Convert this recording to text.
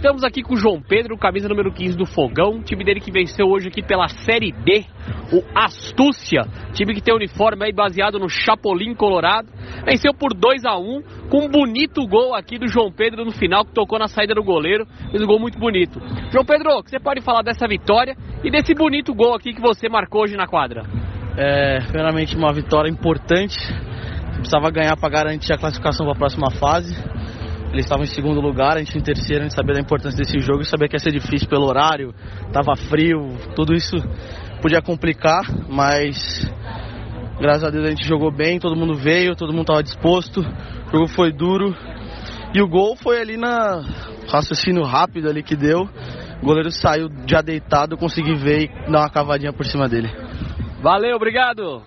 Estamos aqui com o João Pedro, camisa número 15 do Fogão, time dele que venceu hoje aqui pela Série D, o Astúcia, time que tem uniforme aí baseado no Chapolin Colorado. Venceu por 2 a 1 com um bonito gol aqui do João Pedro no final, que tocou na saída do goleiro, fez um gol muito bonito. João Pedro, o que você pode falar dessa vitória e desse bonito gol aqui que você marcou hoje na quadra? É, primeiramente uma vitória importante, precisava ganhar para garantir a classificação para a próxima fase. Eles estavam em segundo lugar, a gente em terceiro, a gente sabia da importância desse jogo e sabia que ia ser difícil pelo horário, tava frio, tudo isso podia complicar, mas graças a Deus a gente jogou bem, todo mundo veio, todo mundo estava disposto, o jogo foi duro e o gol foi ali na raciocínio rápido ali que deu. O goleiro saiu já deitado, consegui ver e dar uma cavadinha por cima dele. Valeu, obrigado!